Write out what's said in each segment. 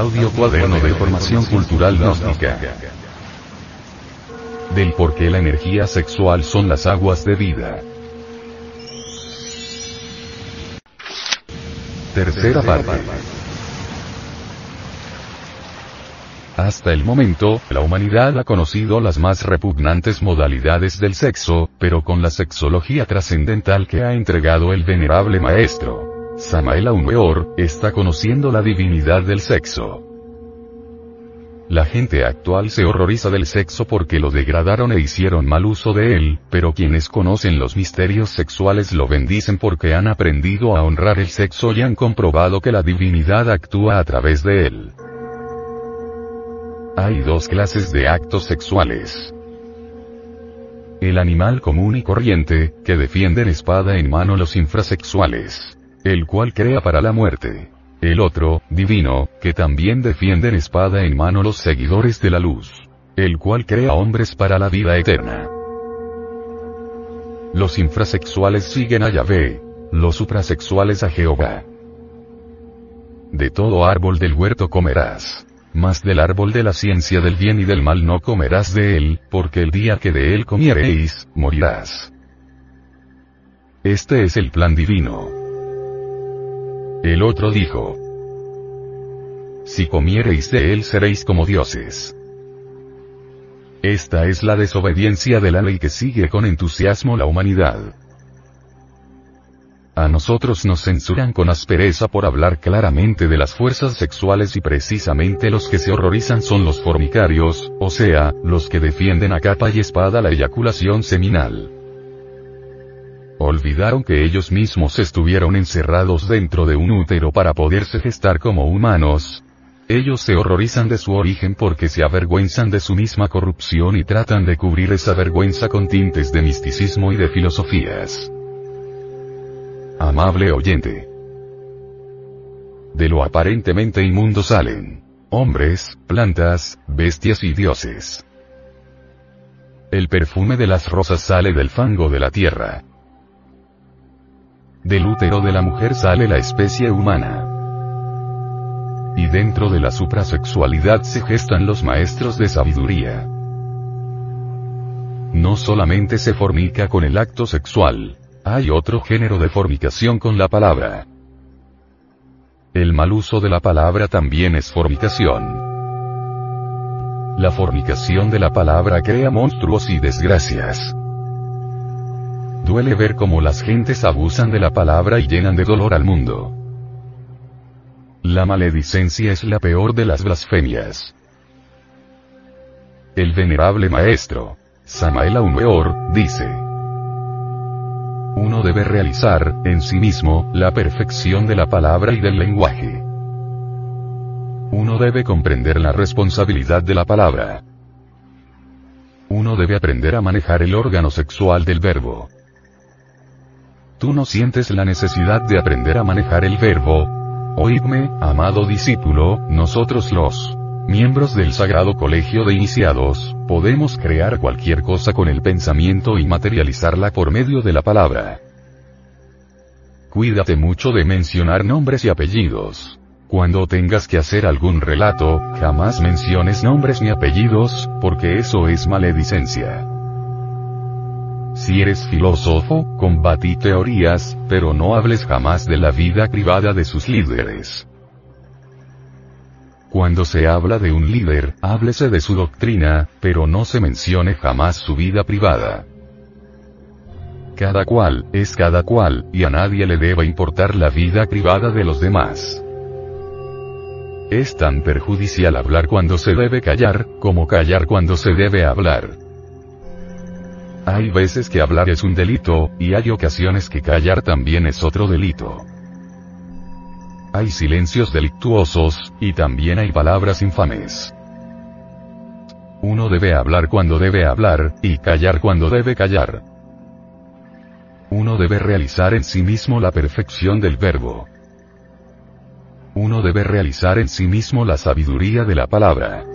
Audio Cuaderno de Formación Cultural Gnóstica. Del por qué la energía sexual son las aguas de vida. Tercera parte. Hasta el momento, la humanidad ha conocido las más repugnantes modalidades del sexo, pero con la sexología trascendental que ha entregado el venerable maestro. Samael Weor, está conociendo la divinidad del sexo. La gente actual se horroriza del sexo porque lo degradaron e hicieron mal uso de él, pero quienes conocen los misterios sexuales lo bendicen porque han aprendido a honrar el sexo y han comprobado que la divinidad actúa a través de él. Hay dos clases de actos sexuales. El animal común y corriente, que defiende espada en mano los infrasexuales. El cual crea para la muerte. El otro, divino, que también defienden espada en mano los seguidores de la luz. El cual crea hombres para la vida eterna. Los infrasexuales siguen a Yahvé. Los suprasexuales a Jehová. De todo árbol del huerto comerás. Mas del árbol de la ciencia del bien y del mal no comerás de él, porque el día que de él comiereis, morirás. Este es el plan divino. El otro dijo, Si comiereis de él seréis como dioses. Esta es la desobediencia de la ley que sigue con entusiasmo la humanidad. A nosotros nos censuran con aspereza por hablar claramente de las fuerzas sexuales y precisamente los que se horrorizan son los formicarios, o sea, los que defienden a capa y espada la eyaculación seminal. Olvidaron que ellos mismos estuvieron encerrados dentro de un útero para poderse gestar como humanos. Ellos se horrorizan de su origen porque se avergüenzan de su misma corrupción y tratan de cubrir esa vergüenza con tintes de misticismo y de filosofías. Amable oyente. De lo aparentemente inmundo salen hombres, plantas, bestias y dioses. El perfume de las rosas sale del fango de la tierra. Del útero de la mujer sale la especie humana. Y dentro de la suprasexualidad se gestan los maestros de sabiduría. No solamente se fornica con el acto sexual, hay otro género de fornicación con la palabra. El mal uso de la palabra también es fornicación. La fornicación de la palabra crea monstruos y desgracias. Duele ver cómo las gentes abusan de la palabra y llenan de dolor al mundo. La maledicencia es la peor de las blasfemias. El venerable maestro, Samael Weor, dice, uno debe realizar, en sí mismo, la perfección de la palabra y del lenguaje. Uno debe comprender la responsabilidad de la palabra. Uno debe aprender a manejar el órgano sexual del verbo. ¿Tú no sientes la necesidad de aprender a manejar el verbo? Oídme, amado discípulo, nosotros los miembros del Sagrado Colegio de Iniciados, podemos crear cualquier cosa con el pensamiento y materializarla por medio de la palabra. Cuídate mucho de mencionar nombres y apellidos. Cuando tengas que hacer algún relato, jamás menciones nombres ni apellidos, porque eso es maledicencia. Si eres filósofo, combatí teorías, pero no hables jamás de la vida privada de sus líderes. Cuando se habla de un líder, háblese de su doctrina, pero no se mencione jamás su vida privada. Cada cual, es cada cual, y a nadie le deba importar la vida privada de los demás. Es tan perjudicial hablar cuando se debe callar, como callar cuando se debe hablar. Hay veces que hablar es un delito, y hay ocasiones que callar también es otro delito. Hay silencios delictuosos, y también hay palabras infames. Uno debe hablar cuando debe hablar, y callar cuando debe callar. Uno debe realizar en sí mismo la perfección del verbo. Uno debe realizar en sí mismo la sabiduría de la palabra.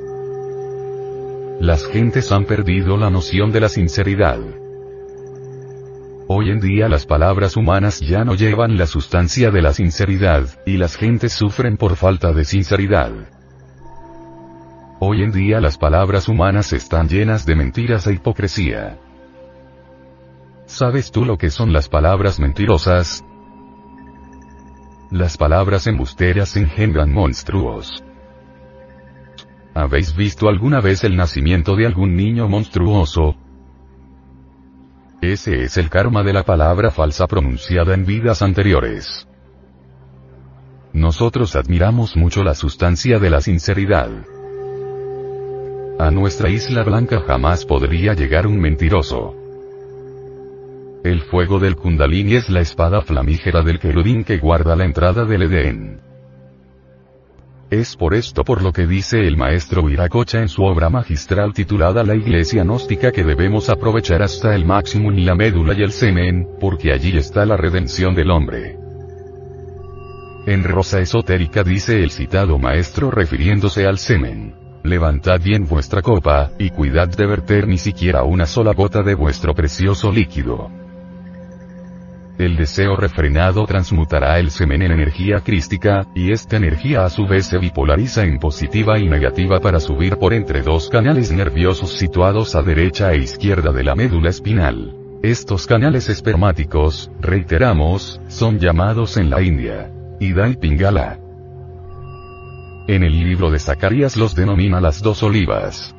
Las gentes han perdido la noción de la sinceridad. Hoy en día las palabras humanas ya no llevan la sustancia de la sinceridad, y las gentes sufren por falta de sinceridad. Hoy en día las palabras humanas están llenas de mentiras e hipocresía. ¿Sabes tú lo que son las palabras mentirosas? Las palabras embusteras engendran monstruos. ¿Habéis visto alguna vez el nacimiento de algún niño monstruoso? Ese es el karma de la palabra falsa pronunciada en vidas anteriores. Nosotros admiramos mucho la sustancia de la sinceridad. A nuestra isla blanca jamás podría llegar un mentiroso. El fuego del Kundalini es la espada flamígera del querubín que guarda la entrada del Edén. Es por esto por lo que dice el maestro Viracocha en su obra magistral titulada La Iglesia Gnóstica que debemos aprovechar hasta el máximo en la médula y el semen, porque allí está la redención del hombre. En Rosa Esotérica dice el citado maestro refiriéndose al semen. Levantad bien vuestra copa, y cuidad de verter ni siquiera una sola gota de vuestro precioso líquido. El deseo refrenado transmutará el semen en energía crística, y esta energía a su vez se bipolariza en positiva y negativa para subir por entre dos canales nerviosos situados a derecha e izquierda de la médula espinal. Estos canales espermáticos, reiteramos, son llamados en la India. Ida y Pingala. En el libro de Zacarías los denomina las dos olivas.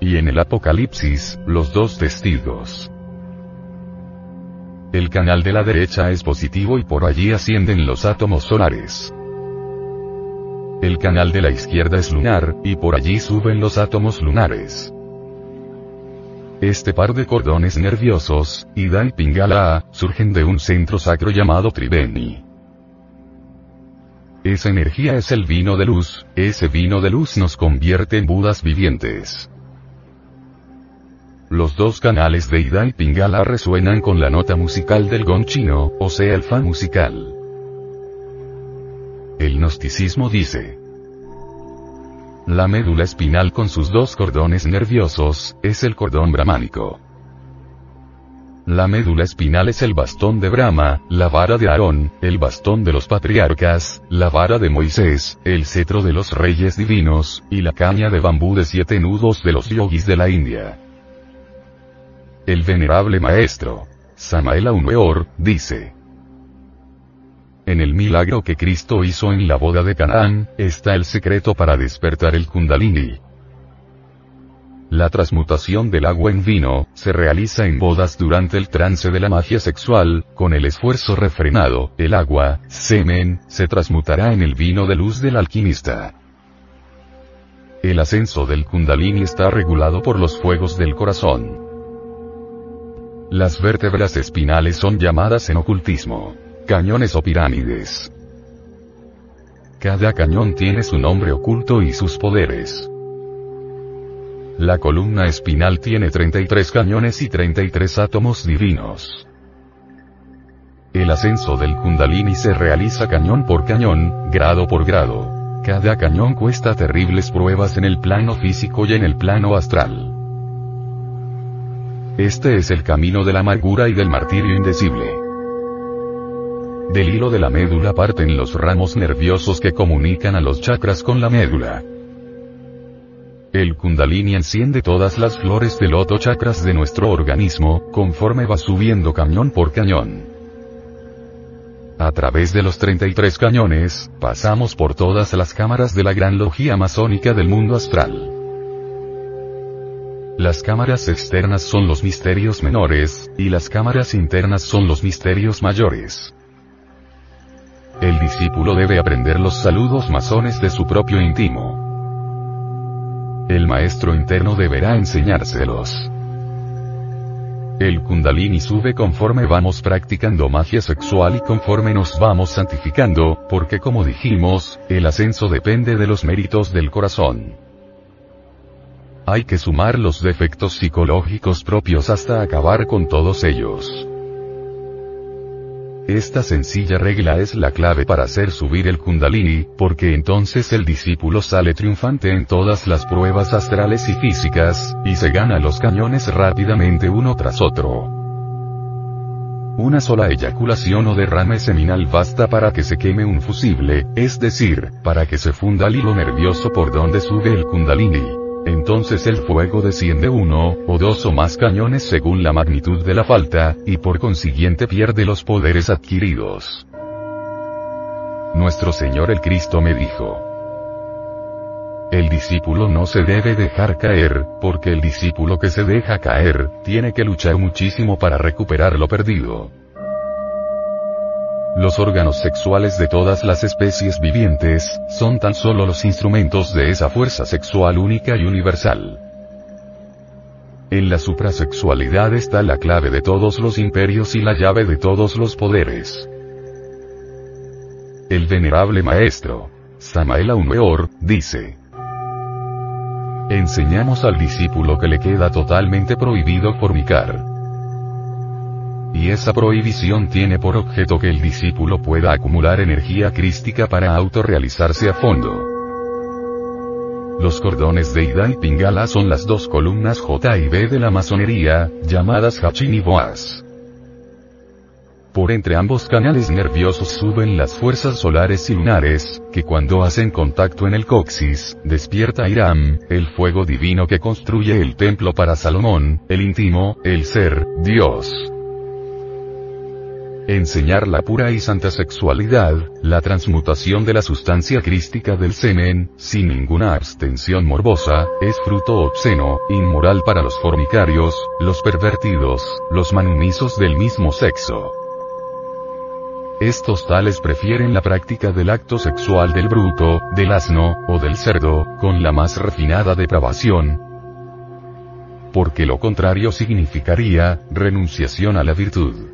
Y en el Apocalipsis, los dos testigos. El canal de la derecha es positivo y por allí ascienden los átomos solares. El canal de la izquierda es lunar, y por allí suben los átomos lunares. Este par de cordones nerviosos, Ida y Pingala, surgen de un centro sacro llamado Triveni. Esa energía es el vino de luz, ese vino de luz nos convierte en budas vivientes. Los dos canales de Ida y Pingala resuenan con la nota musical del gong chino, o sea el fa musical. El gnosticismo dice. La médula espinal con sus dos cordones nerviosos, es el cordón brahmánico. La médula espinal es el bastón de Brahma, la vara de Aarón, el bastón de los patriarcas, la vara de Moisés, el cetro de los reyes divinos, y la caña de bambú de siete nudos de los yogis de la India. El venerable maestro, Samael Aumeor, dice. En el milagro que Cristo hizo en la boda de Canaán, está el secreto para despertar el kundalini. La transmutación del agua en vino, se realiza en bodas durante el trance de la magia sexual, con el esfuerzo refrenado, el agua, semen, se transmutará en el vino de luz del alquimista. El ascenso del kundalini está regulado por los fuegos del corazón. Las vértebras espinales son llamadas en ocultismo cañones o pirámides. Cada cañón tiene su nombre oculto y sus poderes. La columna espinal tiene 33 cañones y 33 átomos divinos. El ascenso del kundalini se realiza cañón por cañón, grado por grado. Cada cañón cuesta terribles pruebas en el plano físico y en el plano astral. Este es el camino de la amargura y del martirio indecible. Del hilo de la médula parten los ramos nerviosos que comunican a los chakras con la médula. El kundalini enciende todas las flores del loto chakras de nuestro organismo, conforme va subiendo cañón por cañón. A través de los 33 cañones, pasamos por todas las cámaras de la gran logía masónica del mundo astral. Las cámaras externas son los misterios menores, y las cámaras internas son los misterios mayores. El discípulo debe aprender los saludos masones de su propio íntimo. El maestro interno deberá enseñárselos. El kundalini sube conforme vamos practicando magia sexual y conforme nos vamos santificando, porque como dijimos, el ascenso depende de los méritos del corazón. Hay que sumar los defectos psicológicos propios hasta acabar con todos ellos. Esta sencilla regla es la clave para hacer subir el kundalini, porque entonces el discípulo sale triunfante en todas las pruebas astrales y físicas, y se gana los cañones rápidamente uno tras otro. Una sola eyaculación o derrame seminal basta para que se queme un fusible, es decir, para que se funda el hilo nervioso por donde sube el kundalini. Entonces el fuego desciende uno, o dos o más cañones según la magnitud de la falta, y por consiguiente pierde los poderes adquiridos. Nuestro Señor el Cristo me dijo, el discípulo no se debe dejar caer, porque el discípulo que se deja caer, tiene que luchar muchísimo para recuperar lo perdido. Los órganos sexuales de todas las especies vivientes, son tan solo los instrumentos de esa fuerza sexual única y universal. En la suprasexualidad está la clave de todos los imperios y la llave de todos los poderes. El venerable maestro, Samael Aumeor, dice, Enseñamos al discípulo que le queda totalmente prohibido fornicar. Y esa prohibición tiene por objeto que el discípulo pueda acumular energía crística para autorrealizarse a fondo. Los cordones de Ida y Pingala son las dos columnas J y B de la masonería, llamadas Hachin y Boaz. Por entre ambos canales nerviosos suben las fuerzas solares y lunares, que cuando hacen contacto en el coxis, despierta Iram, el fuego divino que construye el templo para Salomón, el íntimo, el ser, Dios. Enseñar la pura y santa sexualidad, la transmutación de la sustancia crística del semen, sin ninguna abstención morbosa, es fruto obsceno, inmoral para los fornicarios, los pervertidos, los manumisos del mismo sexo. Estos tales prefieren la práctica del acto sexual del bruto, del asno, o del cerdo, con la más refinada depravación, porque lo contrario significaría, renunciación a la virtud.